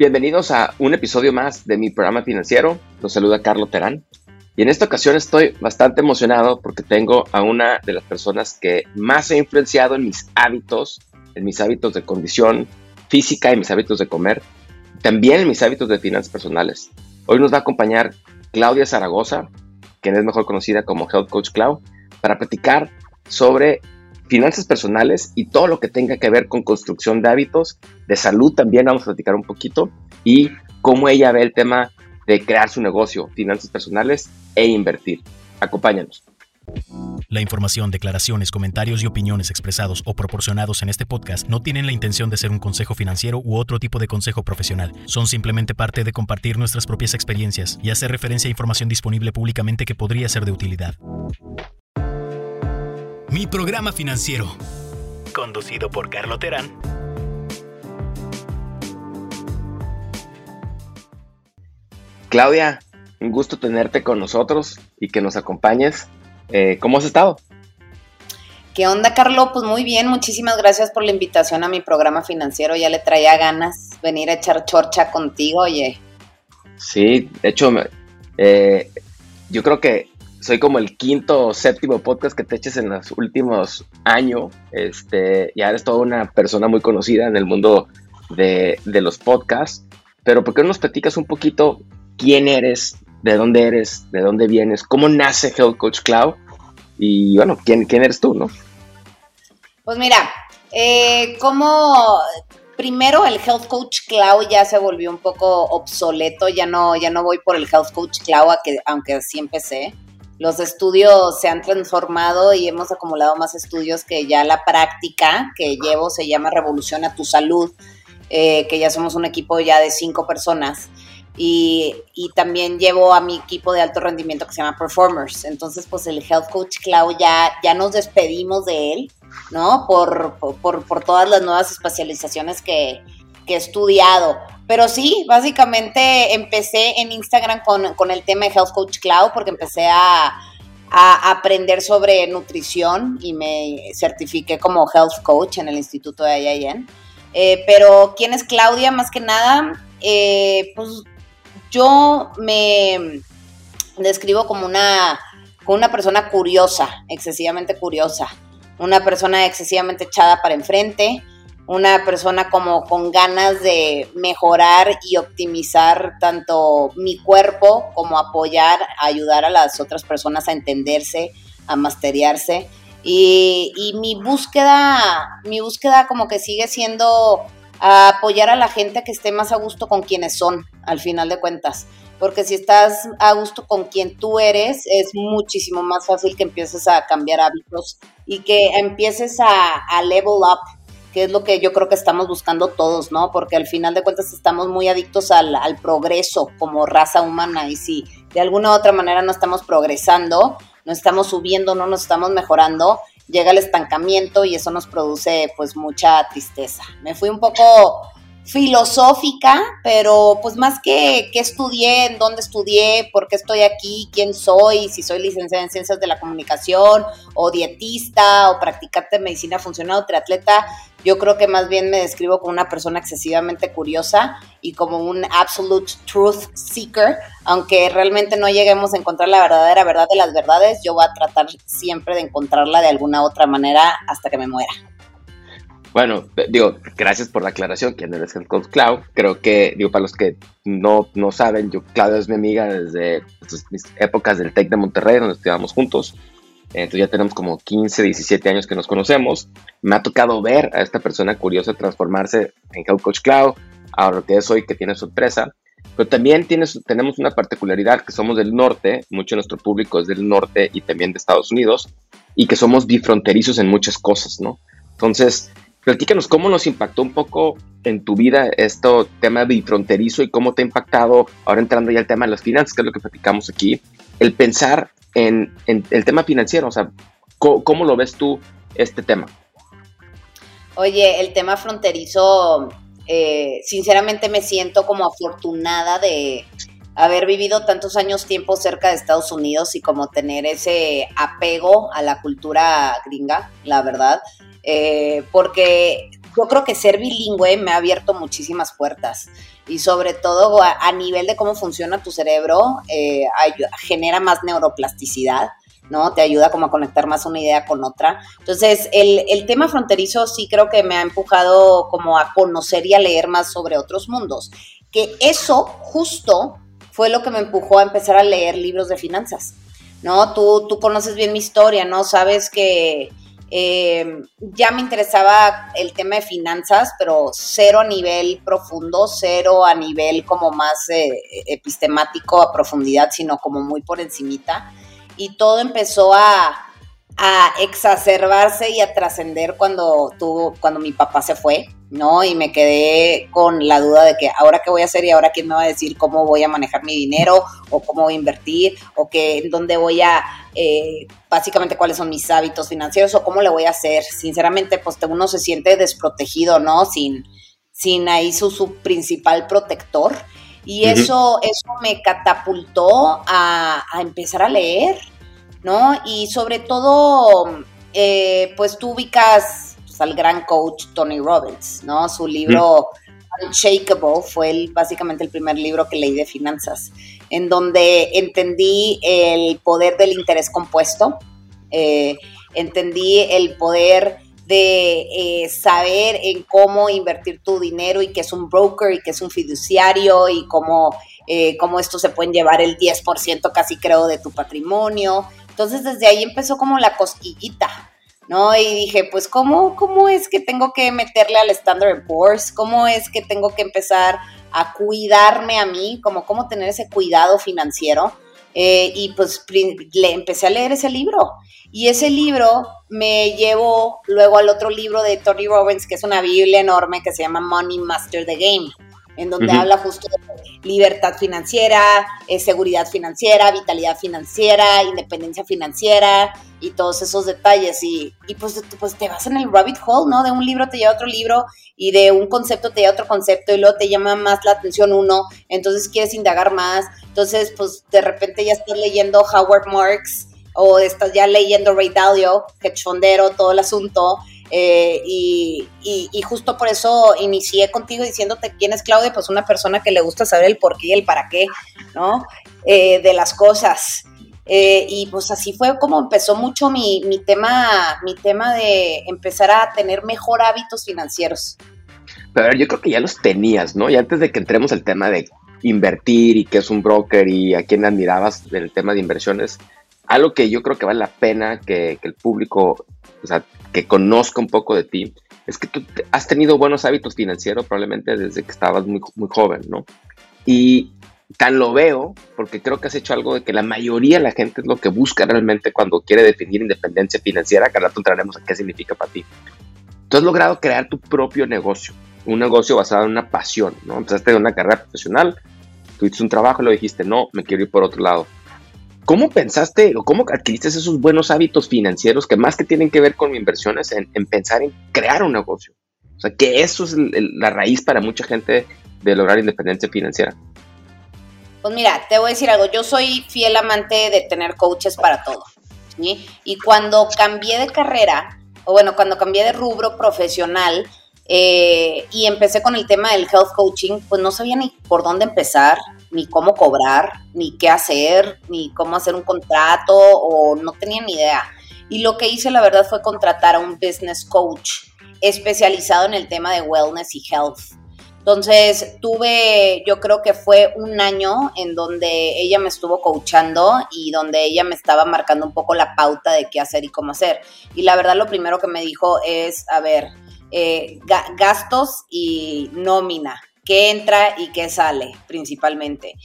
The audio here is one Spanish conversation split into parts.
Bienvenidos a un episodio más de mi programa financiero. Los saluda Carlos Terán. Y en esta ocasión estoy bastante emocionado porque tengo a una de las personas que más he influenciado en mis hábitos, en mis hábitos de condición física y mis hábitos de comer, también en mis hábitos de finanzas personales. Hoy nos va a acompañar Claudia Zaragoza, quien es mejor conocida como Health Coach Clau, para platicar sobre finanzas personales y todo lo que tenga que ver con construcción de hábitos, de salud también vamos a platicar un poquito y cómo ella ve el tema de crear su negocio, finanzas personales e invertir. Acompáñanos. La información, declaraciones, comentarios y opiniones expresados o proporcionados en este podcast no tienen la intención de ser un consejo financiero u otro tipo de consejo profesional. Son simplemente parte de compartir nuestras propias experiencias y hacer referencia a información disponible públicamente que podría ser de utilidad. Mi programa financiero. Conducido por Carlo Terán. Claudia, un gusto tenerte con nosotros y que nos acompañes. Eh, ¿Cómo has estado? ¿Qué onda, Carlo? Pues muy bien, muchísimas gracias por la invitación a mi programa financiero. Ya le traía ganas venir a echar chorcha contigo, oye. Sí, de hecho, eh, yo creo que soy como el quinto o séptimo podcast que te eches en los últimos años. Este, ya eres toda una persona muy conocida en el mundo de, los podcasts. Pero ¿por qué no nos platicas un poquito quién eres, de dónde eres, de dónde vienes, cómo nace Health Coach Cloud? Y bueno, ¿quién, quién eres tú, no? Pues mira, eh, como primero el Health Coach Cloud ya se volvió un poco obsoleto, ya no, ya no voy por el Health Coach Cloud, aunque así empecé los estudios se han transformado y hemos acumulado más estudios que ya la práctica que llevo se llama Revolución a tu Salud, eh, que ya somos un equipo ya de cinco personas. Y, también llevo a mi equipo de alto rendimiento que se llama Performers. Entonces, pues el Health Coach Cloud ya, ya nos despedimos de él, ¿no? Por, por, por todas las nuevas especializaciones que, que he estudiado. Pero sí, básicamente empecé en Instagram con, el tema de Health Coach Cloud porque empecé a, aprender sobre nutrición y me certifiqué como Health Coach en el Instituto de IIN. Eh, pero, ¿quién es Claudia? Más que nada, eh, pues yo me describo como una, como una persona curiosa, excesivamente curiosa, una persona excesivamente echada para enfrente, una persona como con ganas de mejorar y optimizar tanto mi cuerpo como apoyar, ayudar a las otras personas a entenderse, a masteriarse. Y, y mi búsqueda, mi búsqueda como que sigue siendo apoyar a la gente que esté más a gusto con quienes son, al final de cuentas. Porque si estás a gusto con quien tú eres, es muchísimo más fácil que empieces a cambiar hábitos y que empieces a, a level up que es lo que yo creo que estamos buscando todos, ¿no? Porque al final de cuentas estamos muy adictos al, progreso como raza humana y si de alguna u otra manera no estamos progresando, no estamos subiendo, no nos estamos mejorando, llega el estancamiento y eso nos produce pues mucha tristeza. Me fui un poco filosófica, pero pues más que qué estudié, en dónde estudié, por qué estoy aquí, quién soy, si soy licenciada en ciencias de la comunicación o dietista o practicante de medicina funcional o triatleta, yo creo que más bien me describo como una persona excesivamente curiosa y como un absolute truth seeker, aunque realmente no lleguemos a encontrar la verdadera verdad de las verdades, yo voy a tratar siempre de encontrarla de alguna otra manera hasta que me muera. Bueno, digo, gracias por la aclaración, quién eres Coach Cloud. Creo que, digo, para los que no, no saben, yo, Claudia es mi amiga desde pues, mis épocas del TEC de Monterrey, donde estudiábamos juntos. Entonces ya tenemos como 15, 17 años que nos conocemos. Me ha tocado ver a esta persona curiosa transformarse en Health Coach Cloud, ahora lo que es hoy, que tiene sorpresa. Pero también tienes, tenemos una particularidad que somos del norte, mucho de nuestro público es del norte y también de Estados Unidos, y que somos bifronterizos en muchas cosas, ¿no? Entonces, Platícanos cómo nos impactó un poco en tu vida esto tema bifronterizo y cómo te ha impactado, ahora entrando ya al tema de las finanzas, que es lo que platicamos aquí, el pensar en, el tema financiero, o sea, ¿cómo, lo ves tú este tema? Oye, el tema fronterizo, eh, sinceramente me siento como afortunada de haber vivido tantos años tiempo cerca de Estados Unidos y como tener ese apego a la cultura gringa, la verdad. Eh, porque yo creo que ser bilingüe me ha abierto muchísimas puertas y sobre todo a, nivel de cómo funciona tu cerebro, eh, genera más neuroplasticidad. ¿no? Te ayuda como a conectar más una idea con otra. Entonces, el, el, tema fronterizo sí creo que me ha empujado como a conocer y a leer más sobre otros mundos. Que eso justo fue lo que me empujó a empezar a leer libros de finanzas, ¿no? Tú, tú conoces bien mi historia, ¿no? Sabes que eh, ya me interesaba el tema de finanzas, pero cero a nivel profundo, cero a nivel como más eh, epistemático a profundidad, sino como muy por encimita. Y todo empezó a, a exacerbarse y a trascender cuando tuvo, cuando mi papá se fue, ¿no? Y me quedé con la duda de que ahora qué voy a hacer y ahora quién me va a decir cómo voy a manejar mi dinero o cómo voy a invertir o que dónde voy a eh, básicamente cuáles son mis hábitos financieros o cómo le voy a hacer. Sinceramente, pues uno se siente desprotegido, ¿no? Sin, sin ahí su, su principal protector. Y eso, eso me catapultó a, empezar a leer, ¿no? Y sobre todo, eh, pues tú ubicas pues, al gran coach Tony Robbins, ¿no? Su libro Unshakable fue el, básicamente el primer libro que leí de finanzas en donde entendí el poder del interés compuesto, eh, entendí el poder de eh, saber en cómo invertir tu dinero y que es un broker y que es un fiduciario y cómo, eh, cómo esto se pueden llevar el 10% casi creo de tu patrimonio. Entonces desde ahí empezó como la cosquillita, ¿no? Y dije, pues, ¿cómo, cómo es que tengo que meterle al Standard Poor's? ¿Cómo es que tengo que empezar a cuidarme a mí, como cómo tener ese cuidado financiero. Eh, y pues le empecé a leer ese libro. Y ese libro me llevó luego al otro libro de Tony Robbins, que es una Biblia enorme que se llama Money Master the Game en donde habla justo de libertad financiera, eh, seguridad financiera, vitalidad financiera, independencia financiera y todos esos detalles. Y, y pues, pues te vas en el rabbit hole, ¿no? De un libro te lleva a otro libro y de un concepto te lleva a otro concepto y luego te llama más la atención uno, entonces quieres indagar más. Entonces, pues de repente ya estás leyendo Howard Marks o estás ya leyendo Ray Dalio, que chondero, todo el asunto. Eh, y, justo por eso inicié contigo diciéndote quién es Claudia, pues una persona que le gusta saber el por qué y el para qué, ¿no? Eh, de las cosas. Eh, y pues así fue como empezó mucho mi, mi, tema, mi tema de empezar a tener mejor hábitos financieros. Pero yo creo que ya los tenías, ¿no? Y antes de que entremos al tema de invertir y qué es un broker y a quién admirabas del tema de inversiones, algo que yo creo que vale la pena que, que el público, o sea, que conozca un poco de ti, es que tú has tenido buenos hábitos financieros probablemente desde que estabas muy, muy joven, ¿no? Y tan lo veo porque creo que has hecho algo de que la mayoría de la gente es lo que busca realmente cuando quiere definir independencia financiera, que ahora entraremos a qué significa para ti. Tú has logrado crear tu propio negocio, un negocio basado en una pasión, ¿no? Empezaste en una carrera profesional, tuviste un trabajo y lo dijiste, no, me quiero ir por otro lado. ¿Cómo pensaste o cómo adquiriste esos buenos hábitos financieros que más que tienen que ver con inversiones en, pensar en crear un negocio? O sea, que eso es la raíz para mucha gente de lograr independencia financiera. Pues mira, te voy a decir algo, yo soy fiel amante de tener coaches para todo. Y cuando cambié de carrera, o bueno, cuando cambié de rubro profesional, eh, y empecé con el tema del health coaching, pues no sabía ni por dónde empezar, ni cómo cobrar, ni qué hacer, ni cómo hacer un contrato, o no tenía ni idea. Y lo que hice, la verdad, fue contratar a un business coach especializado en el tema de wellness y health. Entonces tuve, yo creo que fue un año en donde ella me estuvo coachando y donde ella me estaba marcando un poco la pauta de qué hacer y cómo hacer. Y la verdad lo primero que me dijo es, a ver, eh, gastos y nómina, qué entra y qué sale principalmente.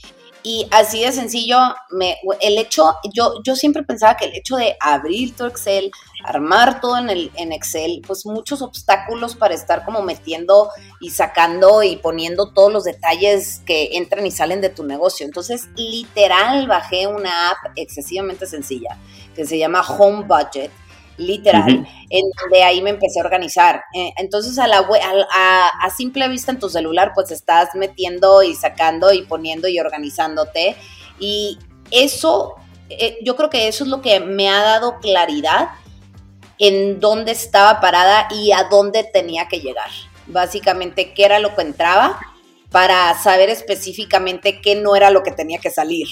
Y así de sencillo, me, el hecho, yo, yo siempre pensaba que el hecho de abrir tu Excel, armar todo en, el, en Excel, pues muchos obstáculos para estar como metiendo y sacando y poniendo todos los detalles que entran y salen de tu negocio. Entonces, literal, bajé una app excesivamente sencilla que se llama Home Budget literal, en donde ahí me empecé a organizar. Eh, entonces, a, la, a, a, simple vista en tu celular, pues estás metiendo y sacando y poniendo y organizándote. Y eso, eh, yo creo que eso es lo que me ha dado claridad en dónde estaba parada y a dónde tenía que llegar. Básicamente, qué era lo que entraba para saber específicamente qué no era lo que tenía que salir.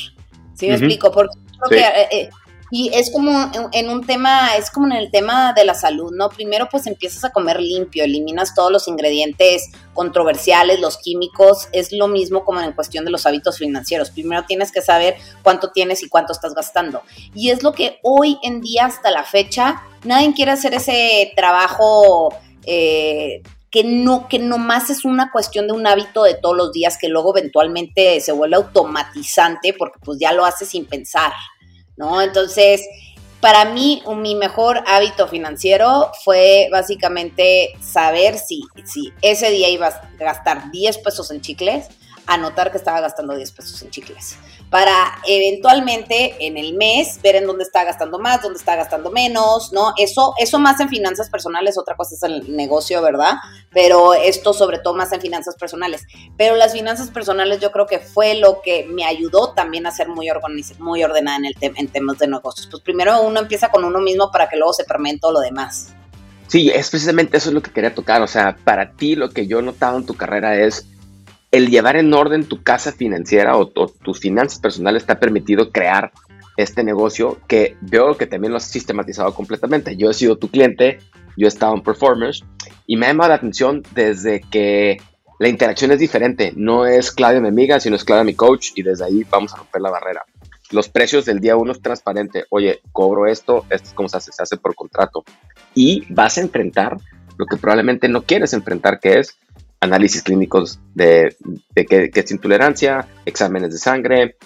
¿Sí me explico? Porque creo que eh, eh, y es como en un tema, es como en el tema de la salud, ¿no? Primero pues empiezas a comer limpio, eliminas todos los ingredientes controversiales, los químicos, es lo mismo como en cuestión de los hábitos financieros. Primero tienes que saber cuánto tienes y cuánto estás gastando. Y es lo que hoy en día hasta la fecha, nadie quiere hacer ese trabajo eh, que no, que nomás es una cuestión de un hábito de todos los días que luego eventualmente se vuelve automatizante porque pues ya lo haces sin pensar. ¿No? Entonces, para mí, mi mejor hábito financiero fue básicamente saber si, si ese día iba a gastar 10 pesos en chicles, anotar que estaba gastando 10 pesos en chicles para eventualmente en el mes ver en dónde está gastando más, dónde está gastando menos, ¿no? Eso, eso más en finanzas personales, otra cosa es el negocio, ¿verdad? Pero esto sobre todo más en finanzas personales. Pero las finanzas personales yo creo que fue lo que me ayudó también a ser muy, muy ordenada en, el en temas de negocios. Pues primero uno empieza con uno mismo para que luego se permee todo lo demás. Sí, es precisamente eso es lo que quería tocar. O sea, para ti lo que yo he notado en tu carrera es el llevar en orden tu casa financiera o, tus finanzas personales te ha permitido crear este negocio que veo que también lo has sistematizado completamente. Yo he sido tu cliente, yo he estado en Performers y me ha llamado la atención desde que la interacción es diferente. No es Claudia mi amiga, sino es Claudia mi coach y desde ahí vamos a romper la barrera. Los precios del día uno es transparente. Oye, cobro esto, esto es como se hace, se hace por contrato. Y vas a enfrentar lo que probablemente no quieres enfrentar, que es análisis clínicos de, qué, es intolerancia, exámenes de sangre,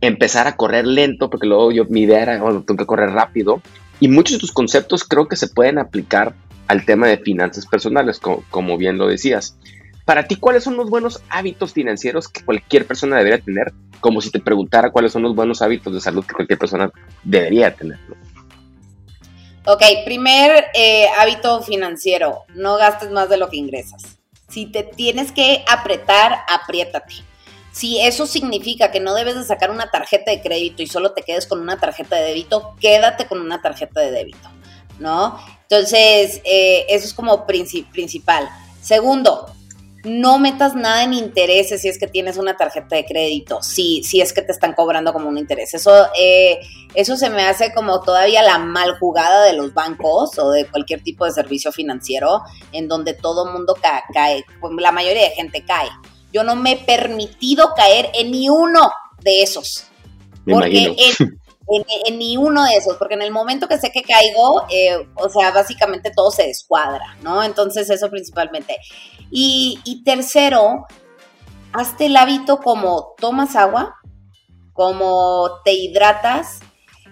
empezar a correr lento, porque luego yo, mi idea era, bueno, tengo que correr rápido. Y muchos de tus conceptos creo que se pueden aplicar al tema de finanzas personales, como, como bien lo decías. Para ti, ¿cuáles son los buenos hábitos financieros que cualquier persona debería tener? Como si te preguntara cuáles son los buenos hábitos de salud que cualquier persona debería tener. Ok, primer eh, hábito financiero, no gastes más de lo que ingresas. Si te tienes que apretar, apriétate. Si eso significa que no debes de sacar una tarjeta de crédito y solo te quedes con una tarjeta de débito, quédate con una tarjeta de débito, ¿no? Entonces, eh, eso es como principal. Segundo, no metas nada en intereses si es que tienes una tarjeta de crédito, si, si es que te están cobrando como un interés. Eso, eh, eso se me hace como todavía la mal jugada de los bancos o de cualquier tipo de servicio financiero en donde todo mundo cae, pues, la mayoría de gente cae. Yo no me he permitido caer en ni uno de esos. porque en, ni uno de esos, porque en el momento que sé que caigo, eh, o sea, básicamente todo se descuadra, ¿no? Entonces eso principalmente. Y, tercero, hazte el hábito como tomas agua, como te hidratas,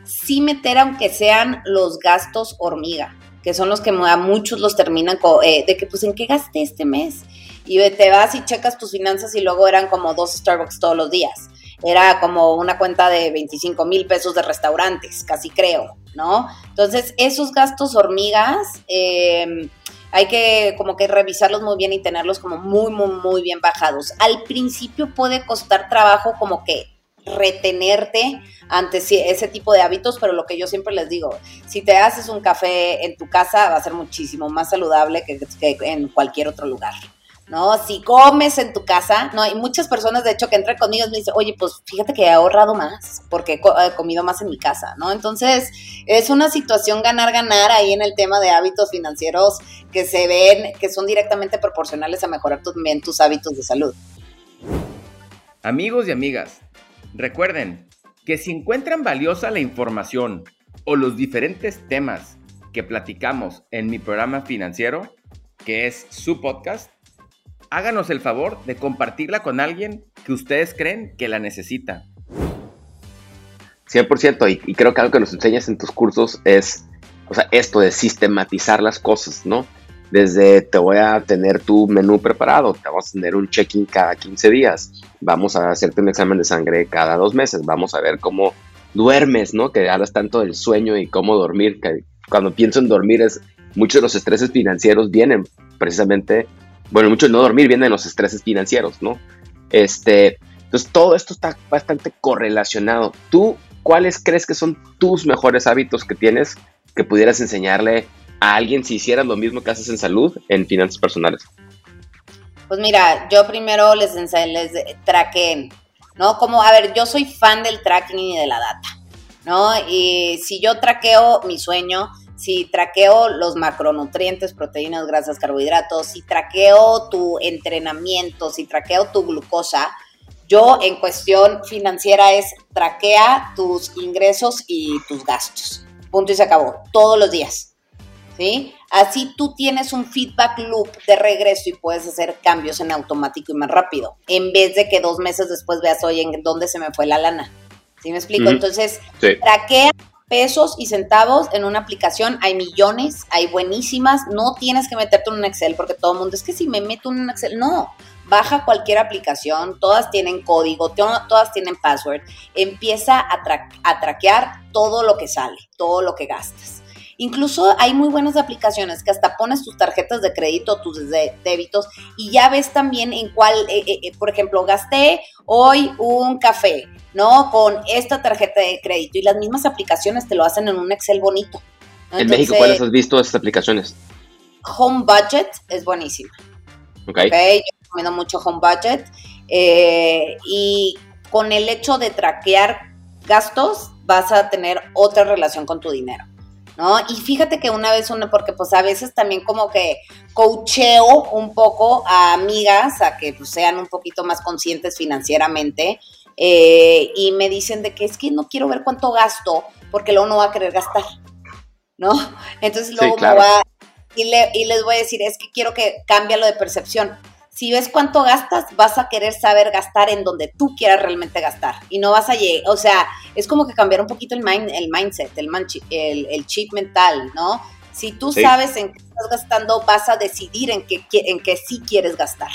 sí meter aunque sean los gastos hormiga, que son los que a muchos los terminan eh, de que pues en qué gasté este mes. Y te vas y checas tus finanzas y luego eran como dos Starbucks todos los días era como una cuenta de 25 mil pesos de restaurantes, casi creo, ¿no? Entonces, esos gastos hormigas, em, hay que como que revisarlos muy bien y tenerlos como muy, muy, muy bien bajados. Al principio puede costar trabajo como que retenerte ante ese tipo de hábitos, pero lo que yo siempre les digo, si te haces un café en tu casa va a ser muchísimo más saludable que en cualquier otro lugar. ¿No? Si comes en tu casa, ¿no? Hay muchas personas, de hecho, que entran conmigo me dicen, oye, pues fíjate que he ahorrado más porque he comido más en mi casa, ¿no? Entonces, es una situación ganar-ganar ahí en el tema de hábitos financieros que se ven, que son directamente proporcionales a mejorar también tus hábitos de salud. Amigos y amigas, recuerden que si encuentran valiosa la información o los diferentes temas que platicamos en mi programa financiero, que es su podcast, háganos el favor de compartirla con alguien que ustedes creen que la necesita. 100%, y, creo que algo que nos enseñas en tus cursos es, o sea, esto de sistematizar las cosas, ¿no? Desde te voy a tener tu menú preparado, te vamos a tener un check-in cada 15 días, vamos a hacerte un examen de sangre cada dos meses, vamos a ver cómo duermes, ¿no? Que hablas tanto del sueño y cómo dormir, que cuando pienso en dormir es, muchos de los estreses financieros vienen precisamente bueno, mucho no dormir viene de los estreses financieros, ¿no? Este, entonces todo esto está bastante correlacionado. ¿Tú cuáles crees que son tus mejores hábitos que tienes que pudieras enseñarle a alguien si hicieras lo mismo que haces en salud en finanzas personales? Pues mira, yo primero les, les traqueen, ¿no? Como, a ver, yo soy fan del tracking y de la data, ¿no? Y si yo traqueo mi sueño, si traqueo los macronutrientes, proteínas, grasas, carbohidratos, si traqueo tu entrenamiento, si traqueo tu glucosa, yo en cuestión financiera es traquea tus ingresos y tus gastos. Punto y se acabó. Todos los días. ¿Sí? Así tú tienes un feedback loop de regreso y puedes hacer cambios en automático y más rápido, en vez de que dos meses después veas, oye, ¿en dónde se me fue la lana? ¿Sí me explico? Entonces, traquea pesos y centavos en una aplicación, hay millones, hay buenísimas, no tienes que meterte en un Excel porque todo el mundo es que si me meto en un Excel, no, baja cualquier aplicación, todas tienen código, todas tienen password, empieza a, a traquear todo lo que sale, todo lo que gastas. Incluso hay muy buenas aplicaciones que hasta pones tus tarjetas de crédito, tus débitos y ya ves también en cuál, eh, eh, eh, por ejemplo, gasté hoy un café, ¿no? Con esta tarjeta de crédito y las mismas aplicaciones te lo hacen en un Excel bonito. en México, ¿cuáles has visto estas aplicaciones? Home Budget es buenísima. Ok. okay recomiendo mucho Home Budget. Eh, y con el hecho de traquear gastos, vas a tener otra relación con tu dinero. ¿No? Y fíjate que una vez, una, porque pues a veces también como que coacheo un poco a amigas a que pues, sean un poquito más conscientes financieramente eh, y me dicen de que es que no quiero ver cuánto gasto porque luego no va a querer gastar, ¿no? Entonces luego me va y, y les voy a decir, es que quiero que cambie lo de percepción si ves cuánto gastas, vas a querer saber gastar en donde tú quieras realmente gastar. Y no vas a llegar, o sea, es como que cambiar un poquito el, mind, el mindset, el, el, chip mental, ¿no? Si tú sabes en qué estás gastando, vas a decidir en qué, en qué sí quieres gastar.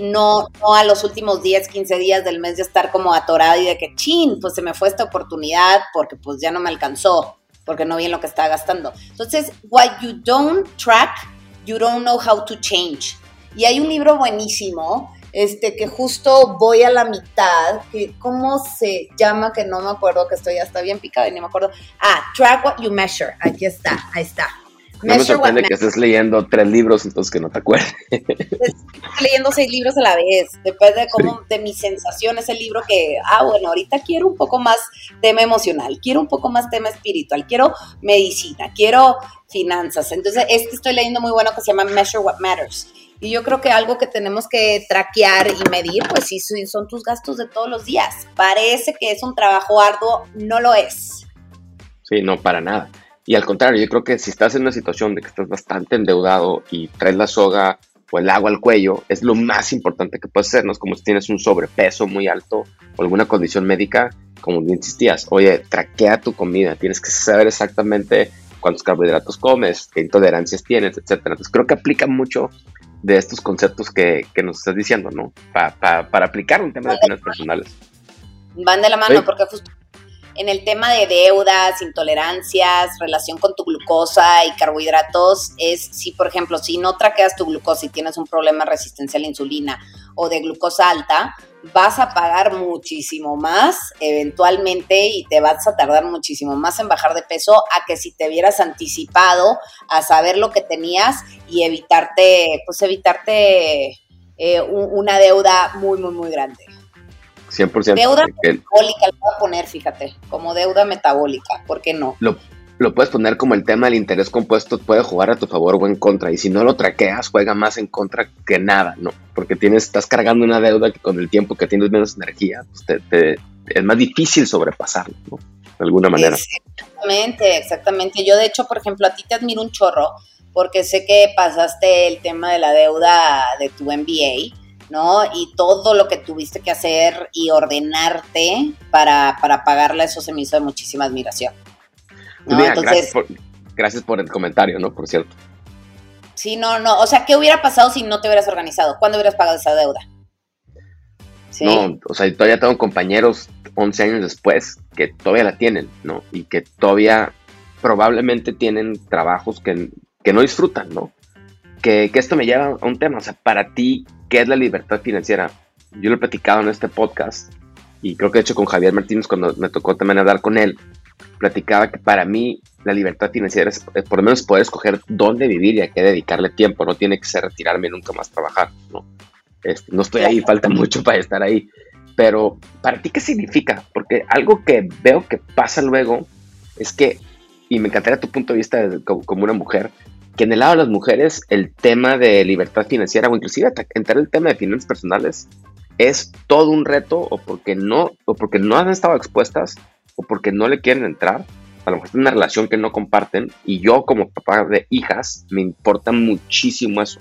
No, no a los últimos 10, 15 días del mes de estar como atorado y de que, chin, pues se me fue esta oportunidad porque pues ya no me alcanzó, porque no vi en lo que estaba gastando. Entonces, what you don't track, you don't know how to change. Y hay un libro buenísimo, este, que justo voy a la mitad, que, ¿cómo se llama? Que no me acuerdo, que estoy hasta bien picada y ni me acuerdo. Ah, Track What You Measure, aquí está, ahí está. No me sorprende que estés leyendo tres libros, entonces que no te acuerdes. Estoy leyendo seis libros a la vez. Depende de cómo, de mi sensación, ese libro que, ah, bueno, ahorita quiero un poco más tema emocional, quiero un poco más tema espiritual, quiero medicina, quiero finanzas. Entonces, este estoy leyendo muy bueno que se llama Measure What Matters. Y yo creo que algo que tenemos que traquear y medir, pues sí, son tus gastos de todos los días. Parece que es un trabajo arduo, no lo es. Sí, no, para nada. Y al contrario, yo creo que si estás en una situación de que estás bastante endeudado y traes la soga o el agua al cuello, es lo más importante que puedes hacer, ¿no? Es como si tienes un sobrepeso muy alto o alguna condición médica, como insistías, oye, traquea tu comida, tienes que saber exactamente cuántos carbohidratos comes, qué intolerancias tienes, etcétera. Entonces creo que aplica mucho de estos conceptos que, nos estás diciendo, ¿no? para aplicar un tema de finanzas personales. Van de la mano, porque justo en el tema de deudas, intolerancias, relación con tu glucosa y carbohidratos, es si, por ejemplo, si no traqueas tu glucosa y tienes un problema de resistencia a la insulina o de glucosa alta, vas a pagar muchísimo más eventualmente y te vas a tardar muchísimo más en bajar de peso a que si te hubieras anticipado a saber lo que tenías y evitarte, pues evitarte eh, una deuda muy, muy, muy grande. 100%. Deuda metabólica, lo voy a poner, fíjate, como deuda metabólica, ¿por qué no? Lo, lo puedes poner como el tema del interés compuesto puede jugar a tu favor o en contra. Y si no lo traqueas, juega más en contra que nada, ¿no? Porque tienes, estás cargando una deuda que con el tiempo que tienes menos energía, pues te, es más difícil sobrepasarlo, ¿no? De alguna manera. Exactamente, exactamente. Yo, de hecho, por ejemplo, a ti te admiro un chorro porque sé que pasaste el tema de la deuda de tu MBA ¿no? Y todo lo que tuviste que hacer y ordenarte para, para pagarla, eso se me hizo de muchísima admiración. gracias, por, el comentario, ¿no? Por cierto. Sí, no, no. O sea, ¿qué hubiera pasado si no te hubieras organizado? ¿Cuándo hubieras pagado esa deuda? No, o sea, todavía tengo compañeros 11 años después que todavía la tienen, ¿no? Y que todavía probablemente tienen trabajos que, que no disfrutan, ¿no? Que, que, esto me lleva a un tema, o sea, para ti, ¿qué es la libertad financiera? Yo lo he platicado en este podcast y creo que de hecho con Javier Martínez cuando me tocó también hablar con él, platicaba que para mí la libertad financiera es eh, por lo menos poder escoger dónde vivir y a qué dedicarle tiempo, no tiene que ser retirarme y nunca más trabajar, ¿no? Este, no estoy ahí, falta mucho para estar ahí, pero para ti, ¿qué significa? Porque algo que veo que pasa luego es que, y me encantaría tu punto de vista como, una mujer, que en el lado de las mujeres el tema de libertad financiera o inclusive entrar el tema de finanzas personales es todo un reto o porque no o porque no han estado expuestas o porque no le quieren entrar. A lo mejor es una relación que no comparten y yo como papá de hijas me importa muchísimo eso.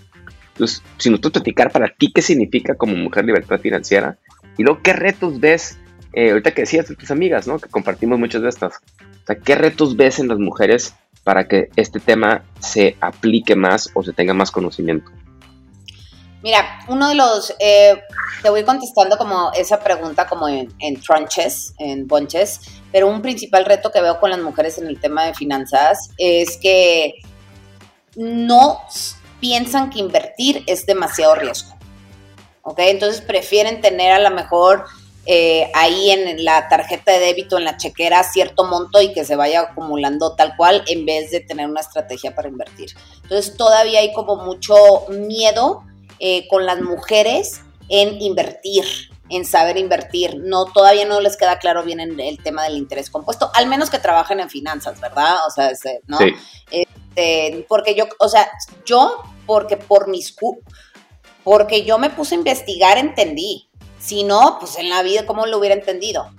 Entonces, si nos puedes platicar para ti qué significa como mujer libertad financiera y luego qué retos ves, eh, ahorita que decías de tus amigas, ¿no? Que compartimos muchas de estas. O sea, ¿qué retos ves en las mujeres para que este tema se aplique más o se tenga más conocimiento? Mira, uno de los, eh, te voy contestando como esa pregunta como en, en tranches, en bunches, pero un principal reto que veo con las mujeres en el tema de finanzas es que no piensan que invertir es demasiado riesgo. ¿Ok? Entonces prefieren tener a lo mejor eh, ahí en la tarjeta de débito, en la chequera, cierto monto y que se vaya acumulando tal cual en vez de tener una estrategia para invertir. Entonces todavía hay como mucho miedo eh, con las mujeres en invertir, en saber invertir. No, todavía no les queda claro bien el tema del interés compuesto, al menos que trabajen en finanzas, ¿verdad? O sea, ¿no? Este, porque yo, o sea, yo, porque por mis, porque yo me puse a investigar, entendí. Si no, pues en la vida, ¿cómo lo hubiera entendido?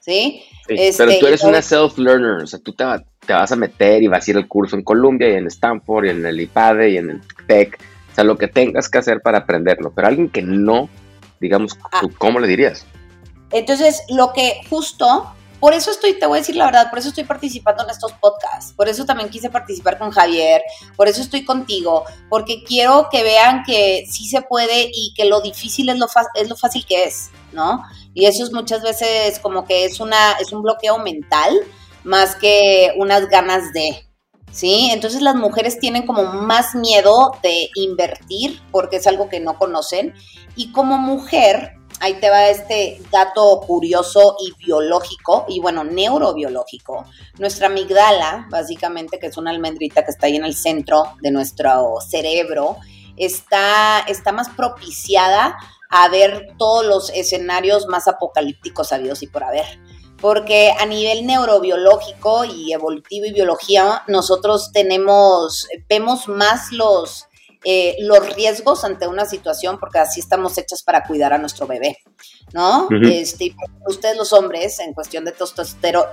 ¿Sí? Este, pero tú eres una self-learner, o sea, tú te, vas a meter y vas a ir al curso en Columbia y en Stanford y en el IPADE y en el TEC sea, lo que tengas que hacer para aprenderlo. Pero alguien que no, digamos, ah. ¿cómo le dirías? Entonces, lo que justo, por eso estoy, te voy a decir la verdad, por eso estoy participando en estos podcasts, por eso también quise participar con Javier, por eso estoy contigo, porque quiero que vean que sí se puede y que lo difícil es lo, es lo fácil que es, ¿no? Y eso es muchas veces como que es, una, es un bloqueo mental más que unas ganas de, ¿sí? Entonces las mujeres tienen como más miedo de invertir porque es algo que no conocen y como mujer, ahí te va este dato curioso y biológico y bueno, neurobiológico. Nuestra amigdala, básicamente que es una almendrita que está ahí en el centro de nuestro cerebro, está, está más propiciada a ver todos los escenarios más apocalípticos sabidos y por haber porque a nivel neurobiológico y evolutivo y biología, nosotros tenemos, vemos más los, eh, los riesgos ante una situación, porque así estamos hechas para cuidar a nuestro bebé, ¿no? este, ustedes los hombres, en cuestión de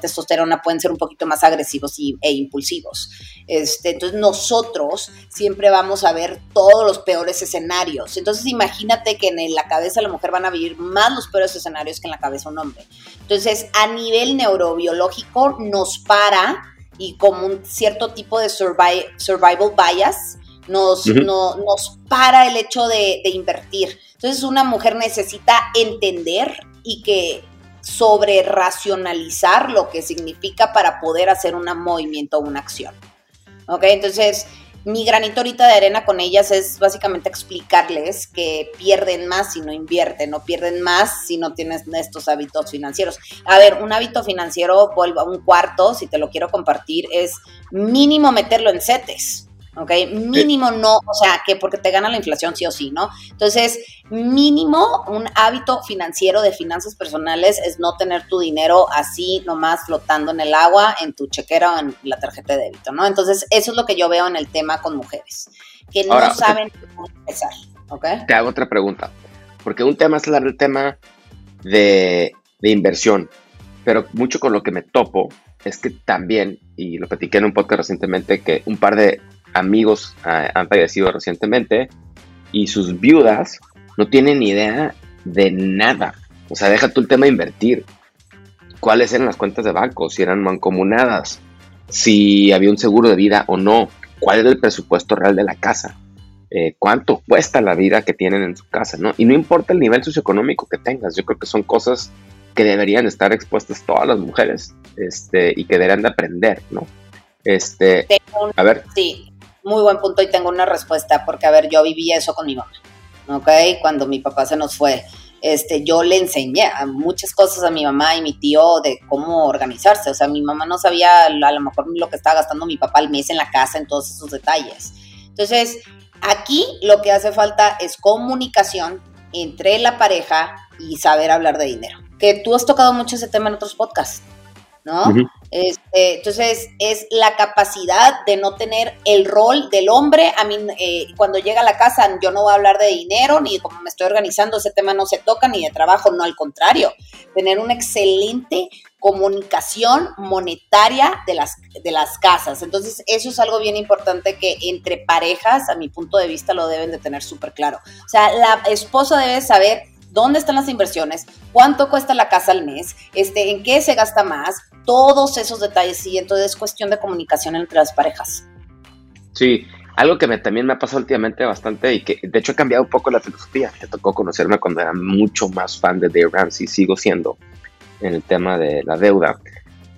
testosterona, pueden ser un poquito más agresivos e impulsivos. Este, entonces nosotros siempre vamos a ver todos los peores escenarios. Entonces imagínate que en la cabeza de la mujer van a vivir más los peores escenarios que en la cabeza de un hombre. Entonces, a nivel neurobiológico nos para y como un cierto tipo de survival bias, nos, nos para el hecho de, invertir. Entonces una mujer necesita entender y que sobre racionalizar lo que significa para poder hacer un movimiento o una acción. ¿Ok? Entonces, mi granito ahorita de arena con ellas es básicamente explicarles que pierden más si no invierten, no pierden más si no tienes estos hábitos financieros. A ver, un hábito financiero, vuelvo a un cuarto, si te lo quiero compartir, es mínimo meterlo en CETES. ¿Ok? Mínimo no, o sea, que porque te gana la inflación sí o sí, ¿no? Entonces, mínimo un hábito financiero de finanzas personales es no tener tu dinero así nomás flotando en el agua, en tu chequera o en la tarjeta de débito, ¿no? Entonces, eso es lo que yo veo en el tema con mujeres, que no saben cómo empezar, ¿ok? Te hago otra pregunta, porque un tema es el tema de, de inversión, pero mucho con lo que me topo es que también, y lo platiqué en un podcast recientemente, que un par de amigos ah, han fallecido recientemente y sus viudas no tienen idea de nada. O sea, deja tú el tema de invertir. ¿Cuáles eran las cuentas de banco? Si eran mancomunadas, si había un seguro de vida o no, cuál era el presupuesto real de la casa, eh, cuánto cuesta la vida que tienen en su casa, ¿no? Y no importa el nivel socioeconómico que tengas, yo creo que son cosas que deberían estar expuestas todas las mujeres este, y que deberían de aprender, ¿no? Este, a ver. Sí, muy buen punto y tengo una respuesta, porque a ver, yo viví eso con mi mamá, ¿ok? Cuando mi papá se nos fue. este, yo le enseñé muchas cosas a mi mamá y mi tío de cómo organizarse. O sea, mi mamá no sabía a lo mejor lo que estaba gastando mi papá al mes en la casa, en todos esos detalles. Entonces, aquí lo que hace falta es comunicación entre la pareja y saber hablar de dinero. Que tú has tocado mucho ese tema en otros podcasts. ¿no? Este, entonces, es la capacidad de no tener el rol del hombre. A mí, eh, cuando llega a la casa, yo no voy a hablar de dinero, ni de cómo me estoy organizando, ese tema no se toca, ni de trabajo, no, al contrario. Tener una excelente comunicación monetaria de las, de las casas. Entonces, eso es algo bien importante que entre parejas, a mi punto de vista, lo deben de tener súper claro. O sea, la esposa debe saber dónde están las inversiones, cuánto cuesta la casa al mes, este, en qué se gasta más, todos esos detalles. Y entonces es cuestión de comunicación entre las parejas. Sí, algo que me, también me ha pasado últimamente bastante y que de hecho ha cambiado un poco la filosofía. Me tocó conocerme cuando era mucho más fan de Dave Ramsey, sigo siendo en el tema de la deuda.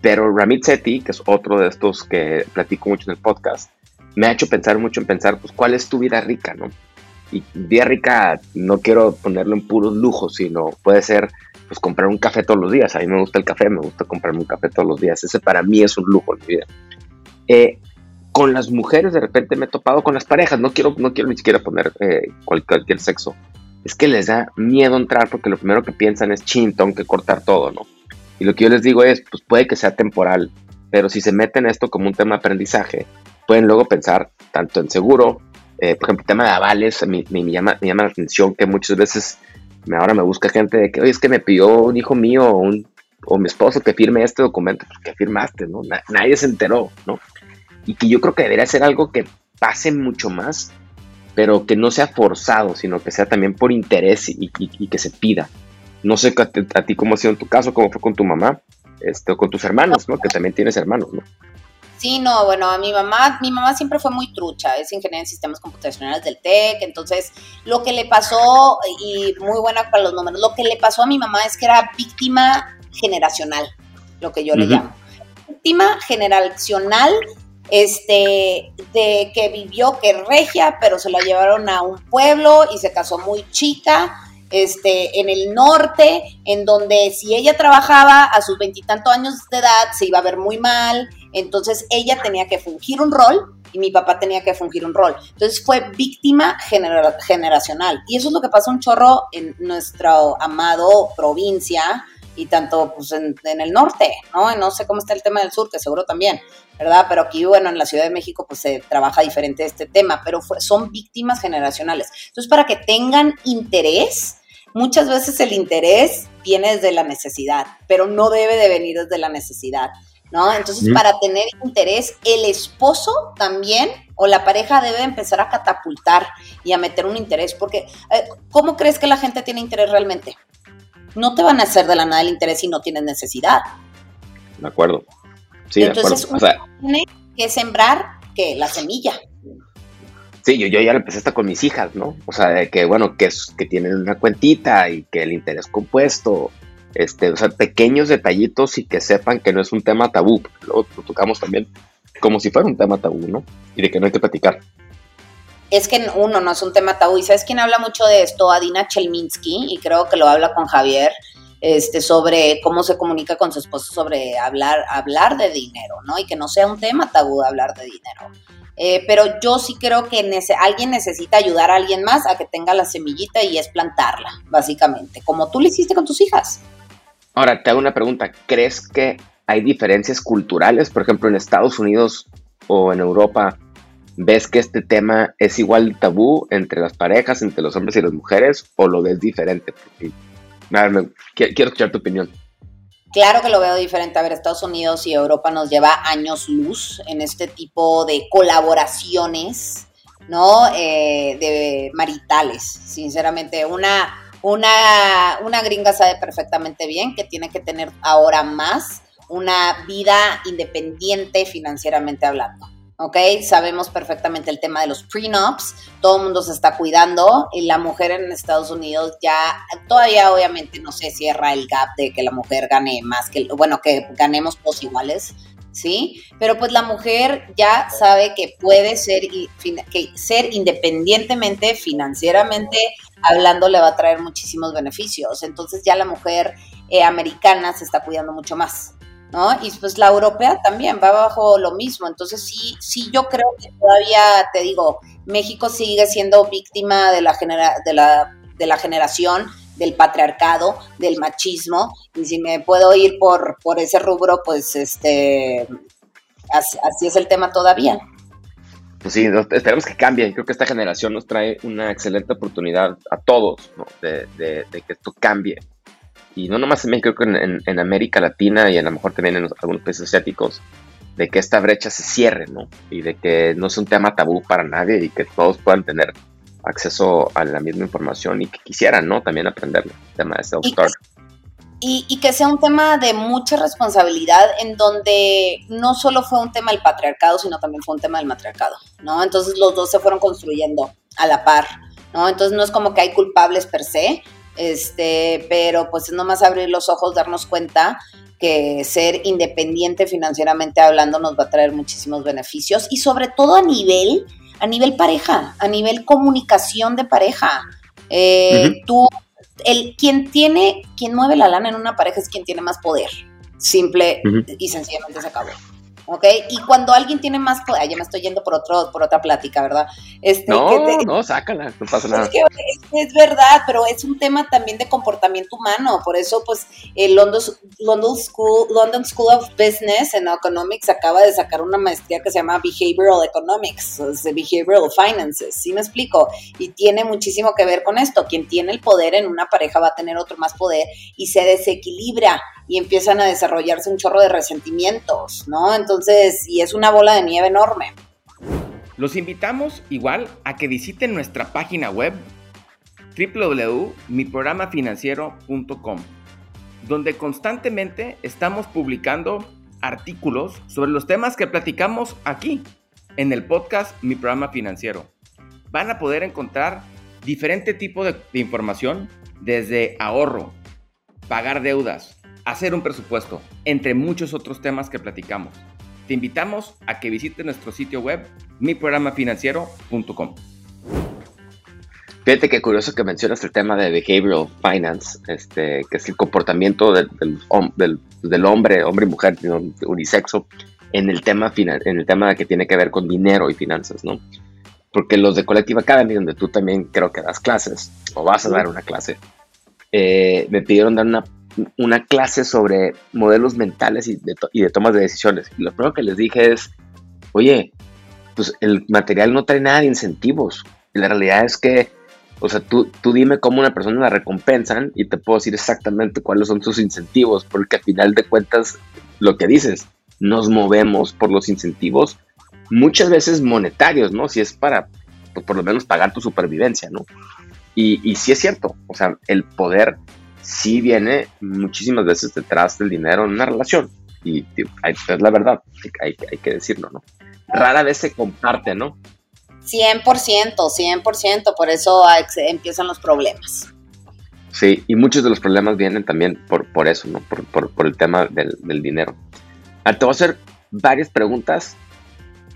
Pero Ramit Sethi, que es otro de estos que platico mucho en el podcast, me ha hecho pensar mucho en pensar, pues, ¿cuál es tu vida rica, no? Y vida rica no quiero ponerlo en puros lujos, sino puede ser pues comprar un café todos los días. A mí me gusta el café, me gusta comprarme un café todos los días. Ese para mí es un lujo en mi vida. Eh, con las mujeres de repente me he topado con las parejas, no quiero, no quiero ni siquiera poner eh, cualquier, sexo. Es que les da miedo entrar porque lo primero que piensan es chin, tengo que cortar todo, ¿no? Y lo que yo les digo es, pues puede que sea temporal, pero si se meten esto como un tema de aprendizaje, pueden luego pensar tanto en seguro, eh, por ejemplo, el tema de avales, me, me, llama, me llama la atención que muchas veces me, ahora me busca gente de que, oye, es que me pidió un hijo mío o, un, o mi esposo que firme este documento, pues que firmaste, ¿no? nadie se enteró, ¿no? Y que yo creo que debería ser algo que pase mucho más, pero que no sea forzado, sino que sea también por interés y, que se pida. No sé a, ti cómo ha sido en tu caso, cómo fue con tu mamá, este, o con tus hermanos, ¿no? Que también tienes hermanos, ¿no? Sí, no, bueno, a mi mamá, mi mamá siempre fue muy trucha, es ingeniera en sistemas computacionales del TEC, entonces lo que le pasó, y muy buena para los números, lo que le pasó a mi mamá es que era víctima generacional, lo que yo le llamo. Víctima generacional, este, de que vivió que regia, pero se la llevaron a un pueblo y se casó muy chica, este, en el norte, en donde si ella trabajaba a sus veintitantos años de edad, se iba a ver muy mal, entonces ella tenía que fungir un rol y mi papá tenía que fungir un rol. Entonces fue víctima generacional. Y eso es lo que pasa un chorro en nuestro amado provincia y tanto pues, en, el norte, ¿no? no sé cómo está el tema del sur, que seguro también, ¿verdad? Pero aquí, bueno, en la Ciudad de México pues se trabaja diferente este tema, pero son víctimas generacionales. Entonces, para que tengan interés, muchas veces el interés viene desde la necesidad, pero no debe de venir desde la necesidad. ¿No? Entonces, para tener interés, el esposo también o la pareja debe empezar a catapultar y a meter un interés, porque eh, ¿cómo crees que la gente tiene interés realmente? No te van a hacer de la nada el interés si no tienes necesidad. De acuerdo. Sí, Entonces, de acuerdo. tiene que sembrar que la semilla. Sí, yo, yo ya lo empecé hasta con mis hijas, ¿no? O sea, de que, bueno, que, es, que tienen una cuentita y que el interés compuesto este, o sea, pequeños detallitos y que sepan que no es un tema tabú. Lo, lo tocamos también como si fuera un tema tabú, ¿no? Y de que no hay que platicar. Es que uno no es un tema tabú. ¿Y sabes quién habla mucho de esto? Adina Chelminsky, y creo que lo habla con Javier, este, sobre cómo se comunica con su esposo sobre hablar, hablar de dinero, ¿no? Y que no sea un tema tabú hablar de dinero. Eh, pero yo sí creo que alguien necesita ayudar a alguien más a que tenga la semillita y es plantarla, básicamente, como tú lo hiciste con tus hijas. Ahora, te hago una pregunta. ¿Crees que hay diferencias culturales? Por ejemplo, en Estados Unidos o en Europa, ¿ves que este tema es igual tabú entre las parejas, entre los hombres y las mujeres, o lo ves diferente? quiero escuchar tu opinión. Claro que lo veo diferente. A ver, Estados Unidos y Europa nos lleva años luz en este tipo de colaboraciones, ¿no? Eh, de maritales. Sinceramente, una una, una gringa sabe perfectamente bien que tiene que tener ahora más una vida independiente financieramente hablando. ¿ok? Sabemos perfectamente el tema de los prenups, todo el mundo se está cuidando y la mujer en Estados Unidos ya todavía obviamente no se cierra el gap de que la mujer gane más que, bueno, que ganemos todos iguales, ¿sí? Pero pues la mujer ya sabe que puede ser, que ser independientemente financieramente hablando le va a traer muchísimos beneficios. Entonces ya la mujer eh, americana se está cuidando mucho más. ¿no? Y pues la europea también va bajo lo mismo. Entonces sí, sí yo creo que todavía, te digo, México sigue siendo víctima de la, genera de la, de la generación del patriarcado, del machismo, y si me puedo ir por, por ese rubro, pues este así, es el tema todavía. Pues sí, esperemos que cambie. Creo que esta generación nos trae una excelente oportunidad a todos de, que esto cambie. Y no nomás en México, creo que en, América Latina y a lo mejor también en algunos países asiáticos, de que esta brecha se cierre, ¿no? Y de que no es un tema tabú para nadie y que todos puedan tener acceso a la misma información y que quisieran, ¿no? También aprender el tema de self-start. Y, que sea un tema de mucha responsabilidad en donde no solo fue un tema del patriarcado, sino también fue un tema del matriarcado, ¿no? Entonces los dos se fueron construyendo a la par, ¿no? Entonces no es como que hay culpables per se, este, pero pues es nomás abrir los ojos, darnos cuenta que ser independiente financieramente hablando nos va a traer muchísimos beneficios y sobre todo a nivel a nivel pareja, a nivel comunicación de pareja. Eh, tú, el, quien tiene, quien mueve la lana en una pareja es quien tiene más poder. Simple y sencillamente se acabó. ¿Ok? Y cuando alguien tiene más poder, ya me estoy yendo por otro, por otra plática, ¿verdad? Este, no, no, sácala, no pasa nada. Es, verdad, pero es un tema también de comportamiento humano, por eso pues el London, London, School, London School of Business en Economics acaba de sacar una maestría que se llama Behavioral Economics, o Behavioral Finances, ¿sí me explico? Y tiene muchísimo que ver con esto, quien tiene el poder en una pareja va a tener otro más poder y se desequilibra y empiezan a desarrollarse un chorro de resentimientos, ¿no? Entonces, y es una bola de nieve enorme. Los invitamos igual a que visiten nuestra página web www.miprogramafinanciero.com, donde constantemente estamos publicando artículos sobre los temas que platicamos aquí en el podcast Mi Programa Financiero. Van a poder encontrar diferente tipo de, de información desde ahorro, pagar deudas, hacer un presupuesto, entre muchos otros temas que platicamos. Te invitamos a que visites nuestro sitio web miprogramafinanciero.com. Fíjate que curioso que mencionas el tema de behavioral finance, este, que es el comportamiento del, del, hombre, hombre y mujer, unisexo, en el tema en el tema que tiene que ver con dinero y finanzas, ¿no? Porque los de Collective Academy, donde tú también creo que das clases, o vas a dar una clase, eh, me pidieron dar una una clase sobre modelos mentales y de, y tomas de decisiones. Y lo primero que les dije es, oye, pues el material no trae nada de incentivos. la realidad es que, o sea, tú, tú dime cómo una persona la recompensan y te puedo decir exactamente cuáles son sus incentivos, porque al final de cuentas, lo que dices, nos movemos por los incentivos, muchas veces monetarios, ¿no? Si es para, pues por lo menos pagar tu supervivencia, ¿no? Y, y sí es cierto, o sea, el poder sí viene muchísimas veces detrás del dinero en una relación. Y es la verdad, hay, hay que decirlo, ¿no? Rara vez se comparte, ¿no? 100%, 100%, por eso empiezan los problemas. Sí, y muchos de los problemas vienen también por, por eso, ¿no? Por, por, por el tema del, del dinero. Ah, te voy a hacer varias preguntas,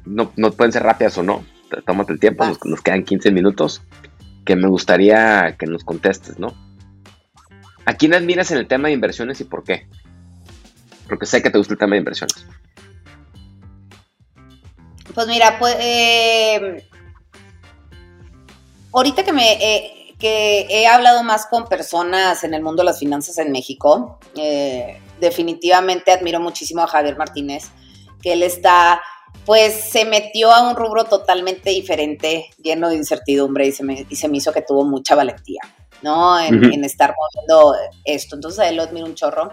no, no pueden ser rápidas o no, tómate el tiempo, nos, nos, quedan 15 minutos, que me gustaría que nos contestes, ¿no? ¿A quién admiras en el tema de inversiones y por qué? Porque sé que te gusta el tema de inversiones. Pues mira, pues eh, ahorita que me eh, que he hablado más con personas en el mundo de las finanzas en México, eh, definitivamente admiro muchísimo a Javier Martínez, que él está, pues se metió a un rubro totalmente diferente, lleno de incertidumbre y se me, y se me hizo que tuvo mucha valentía. ¿No? En, estar moviendo esto. Entonces a él lo admiro un chorro.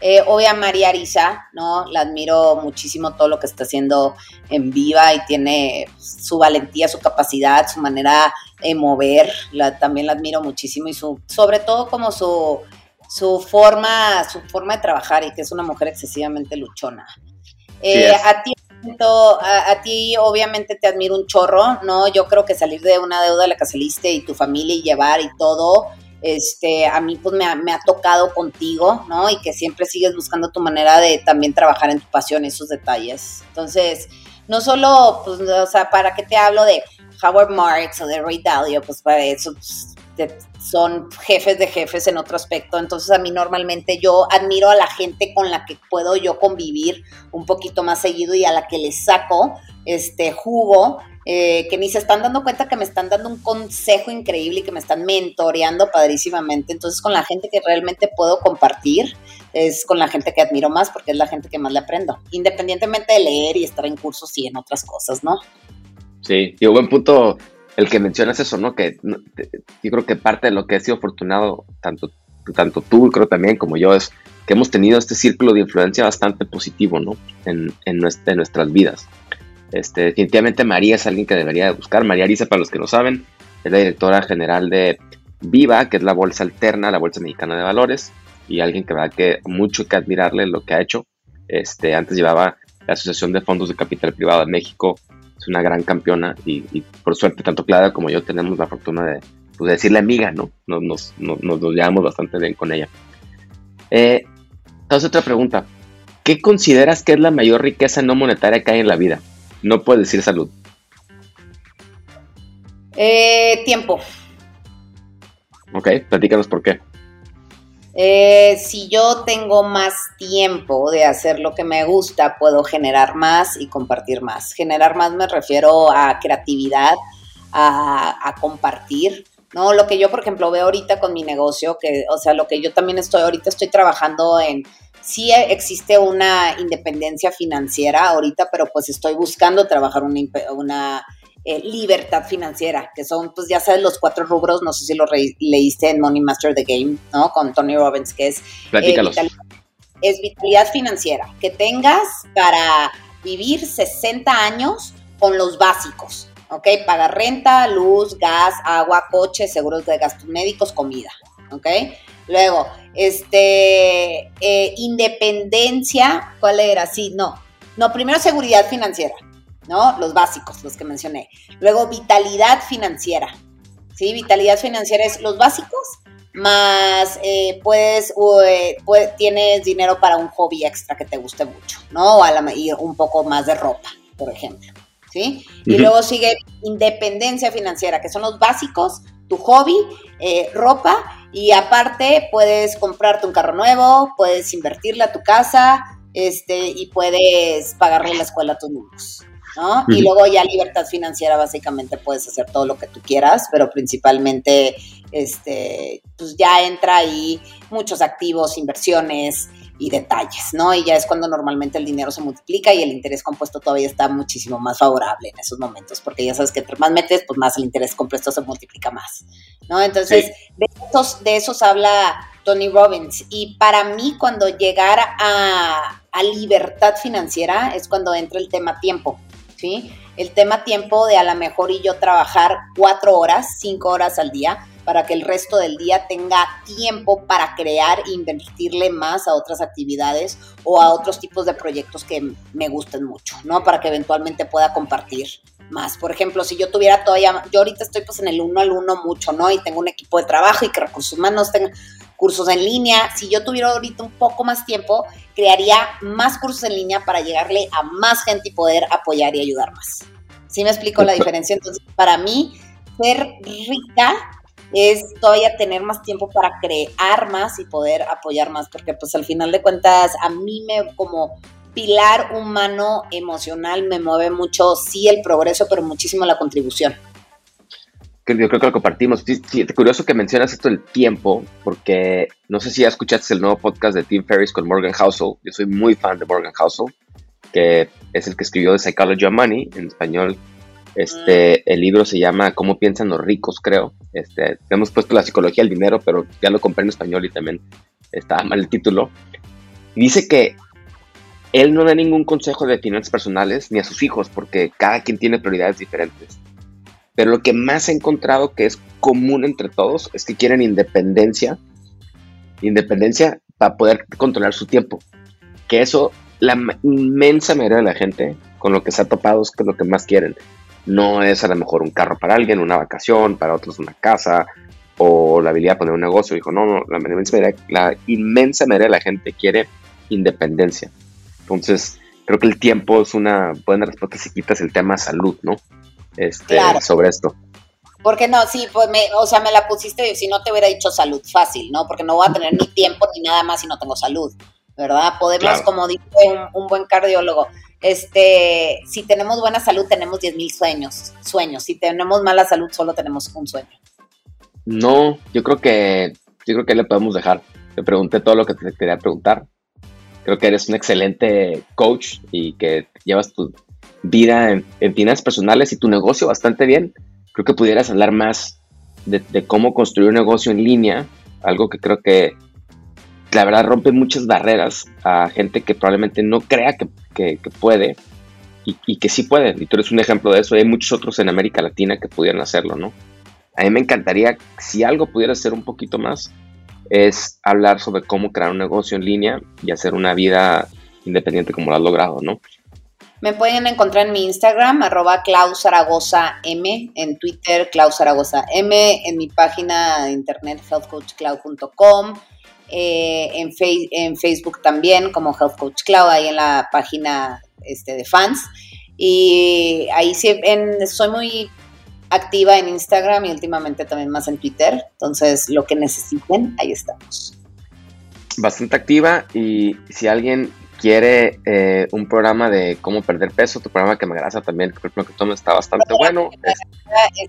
Eh, obvia María Arisa, ¿no? La admiro muchísimo todo lo que está haciendo en viva y tiene su valentía, su capacidad, su manera de mover. La, también la admiro muchísimo y su, sobre todo como su, su forma, su forma de trabajar y que es una mujer excesivamente luchona. Eh, a ti a, ti obviamente te admiro un chorro, ¿no? Yo creo que salir de una deuda de la que saliste y tu familia y llevar y todo, este, a mí pues me ha, me ha, tocado contigo, ¿no? Y que siempre sigues buscando tu manera de también trabajar en tu pasión, esos detalles. Entonces, no solo, pues, o sea, ¿para qué te hablo de Howard Marks o de Ray Dalio? Pues para eso pues, son jefes de jefes en otro aspecto. Entonces a mí normalmente yo admiro a la gente con la que puedo yo convivir un poquito más seguido y a la que les saco este jugo eh, que ni se están dando cuenta que me están dando un consejo increíble y que me están mentoreando padrísimamente. Entonces, con la gente que realmente puedo compartir, es con la gente que admiro más porque es la gente que más le aprendo, independientemente de leer y estar en cursos y en otras cosas, ¿no? Sí, un buen punto el que mencionas eso, ¿no? Que yo creo que parte de lo que ha sido afortunado, tanto, tanto tú, creo también, como yo, es que hemos tenido este círculo de influencia bastante positivo, ¿no? En, en, en nuestras vidas. Este, definitivamente María es alguien que debería buscar. María Arisa, para los que no saben, es la directora general de Viva, que es la bolsa alterna, la bolsa mexicana de valores, y alguien que va que mucho que admirarle lo que ha hecho. Este, antes llevaba la Asociación de Fondos de Capital Privado de México, es una gran campeona y, por suerte tanto Clara como yo tenemos la fortuna de, pues, decirle amiga, ¿no? Nos, nos, nos, llevamos bastante bien con ella. Eh, entonces otra pregunta, ¿qué consideras que es la mayor riqueza no monetaria que hay en la vida? No puedes decir salud. Eh, tiempo. Ok, platícanos por qué. Eh, si yo tengo más tiempo de hacer lo que me gusta, puedo generar más y compartir más. Generar más me refiero a creatividad, a, compartir, ¿no? Lo que yo, por ejemplo, veo ahorita con mi negocio, que, o sea, lo que yo también estoy, ahorita estoy trabajando en sí existe una independencia financiera ahorita, pero pues estoy buscando trabajar una eh, libertad financiera, que son, pues ya sabes, los cuatro rubros, no sé si lo leíste en Money Master the Game, ¿no? Con Tony Robbins, que es... Eh, vitalidad, es vitalidad financiera, que tengas para vivir 60 años con los básicos, ¿ok? Pagar renta, luz, gas, agua, coche, seguros de gastos médicos, comida, ¿ok? Luego, este, eh, independencia, ¿cuál era? Sí, no. No, primero seguridad financiera, ¿no? Los básicos, los que mencioné. Luego, vitalidad financiera, ¿sí? Vitalidad financiera es los básicos, más eh, puedes, eh, tienes dinero para un hobby extra que te guste mucho, ¿no? O a la, y un poco más de ropa, por ejemplo, ¿sí? Y luego sigue independencia financiera, que son los básicos, tu hobby, ropa y aparte puedes comprarte un carro nuevo, puedes invertirle a tu casa, este, y puedes pagarle la escuela a tus niños. ¿No? Y luego ya libertad financiera, básicamente puedes hacer todo lo que tú quieras, pero principalmente, este, pues ya entra ahí muchos activos, inversiones, y detalles, ¿no? Y ya es cuando normalmente el dinero se multiplica y el interés compuesto todavía está muchísimo más favorable en esos momentos, porque ya sabes que entre más metes, pues más el interés compuesto se multiplica más, ¿no? Entonces, de, esos, de esos habla Tony Robbins. Y para mí, cuando llegar a, a libertad financiera es cuando entra el tema tiempo, El tema tiempo de a lo mejor y yo trabajar cuatro horas, cinco horas al día, para que el resto del día tenga tiempo para crear e invertirle más a otras actividades o a otros tipos de proyectos que me gusten mucho, ¿no? Para que eventualmente pueda compartir más. Por ejemplo, si yo tuviera todavía, yo ahorita estoy pues en el uno al uno mucho, ¿no? Y tengo un equipo de trabajo y que recursos humanos tengan cursos en línea. Si yo tuviera ahorita un poco más tiempo, crearía más cursos en línea para llegarle a más gente y poder apoyar y ayudar más. ¿Sí me explico la diferencia? Entonces, para mí, ser rica es todavía tener más tiempo para crear más y poder apoyar más, porque pues al final de cuentas a mí me como pilar humano emocional me mueve mucho, sí el progreso, pero muchísimo la contribución. Yo creo que lo compartimos. Sí, curioso que mencionas esto del tiempo, porque no sé si ya escuchaste el nuevo podcast de Tim Ferriss con Morgan Housel. Yo soy muy fan de Morgan Housel, que es el que escribió The Psychology of Money, en español este, el libro se llama Cómo piensan los ricos, creo. Este, hemos puesto la psicología del dinero, pero ya lo compré en español y también está mal el título. Dice que él no da ningún consejo de finanzas personales ni a sus hijos, porque cada quien tiene prioridades diferentes. Pero lo que más he encontrado que es común entre todos es que quieren independencia, independencia para poder controlar su tiempo. Que eso, la inmensa mayoría de la gente con lo que se ha topado es que lo que más quieren no es a lo mejor un carro para alguien, una vacación, para otros una casa, o la habilidad de poner un negocio. Dijo, no, no, la inmensa mayoría, la inmensa mayoría de la gente quiere independencia. Entonces, creo que el tiempo es una buena respuesta si quitas el tema salud, ¿no? Este, Sobre esto. Porque no, sí, pues me, o sea, me la pusiste, si no te hubiera dicho salud, fácil, ¿no? Porque no voy a tener ni tiempo ni nada más si no tengo salud, ¿verdad? Podemos, como dice un, buen cardiólogo, este, si tenemos buena salud tenemos 10 mil sueños, sueños. Si tenemos mala salud solo tenemos un sueño. No, yo creo que, yo creo que le podemos dejar. Te pregunté todo lo que te quería preguntar. Creo que eres un excelente coach y que llevas tu vida en, en finanzas personales y tu negocio bastante bien creo que pudieras hablar más de, cómo construir un negocio en línea, algo que creo que la verdad rompe muchas barreras a gente que probablemente no crea que, puede y, que sí puede. Y tú eres un ejemplo de eso. Hay muchos otros en América Latina que pudieran hacerlo, ¿no? A mí me encantaría, si algo pudiera ser un poquito más, es hablar sobre cómo crear un negocio en línea y hacer una vida independiente como lo has logrado, ¿no? Me pueden encontrar en mi Instagram, arroba M, en Twitter, Klaus M, en mi página de internet, healthcoachcloud.com, eh, en, en Facebook también, como Health Coach Cloud, ahí en la página este, de fans. Y ahí sí, soy muy activa en Instagram y últimamente también más en Twitter. Entonces, lo que necesiten, ahí estamos. Bastante activa y si alguien quiere eh, un programa de cómo perder peso, tu programa que me grasa también, creo que está bastante bueno. Es,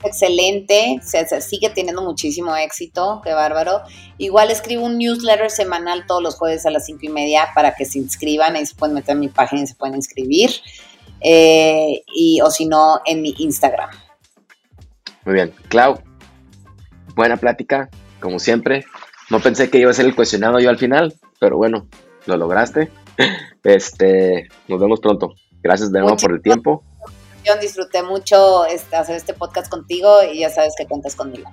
excelente, se, sigue teniendo muchísimo éxito, qué bárbaro. Igual escribo un newsletter semanal todos los jueves a las cinco y media para que se inscriban, ahí se pueden meter en mi página y se pueden inscribir, eh, y, o si no, en mi Instagram. Muy bien, Clau, buena plática, como siempre. No pensé que iba a ser el cuestionado yo al final, pero bueno, lo lograste. Este, nos vemos pronto. Gracias de nuevo por el tiempo. Yo disfruté mucho este, hacer este podcast contigo y ya sabes que cuentas conmigo.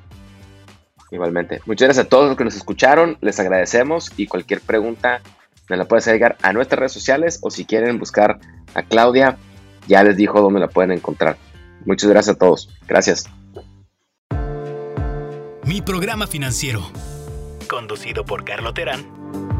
Igualmente. Muchas gracias a todos los que nos escucharon. Les agradecemos y cualquier pregunta me la puedes llegar a nuestras redes sociales o si quieren buscar a Claudia, ya les dijo dónde la pueden encontrar. Muchas gracias a todos. Gracias. Mi programa financiero, conducido por Carlo Terán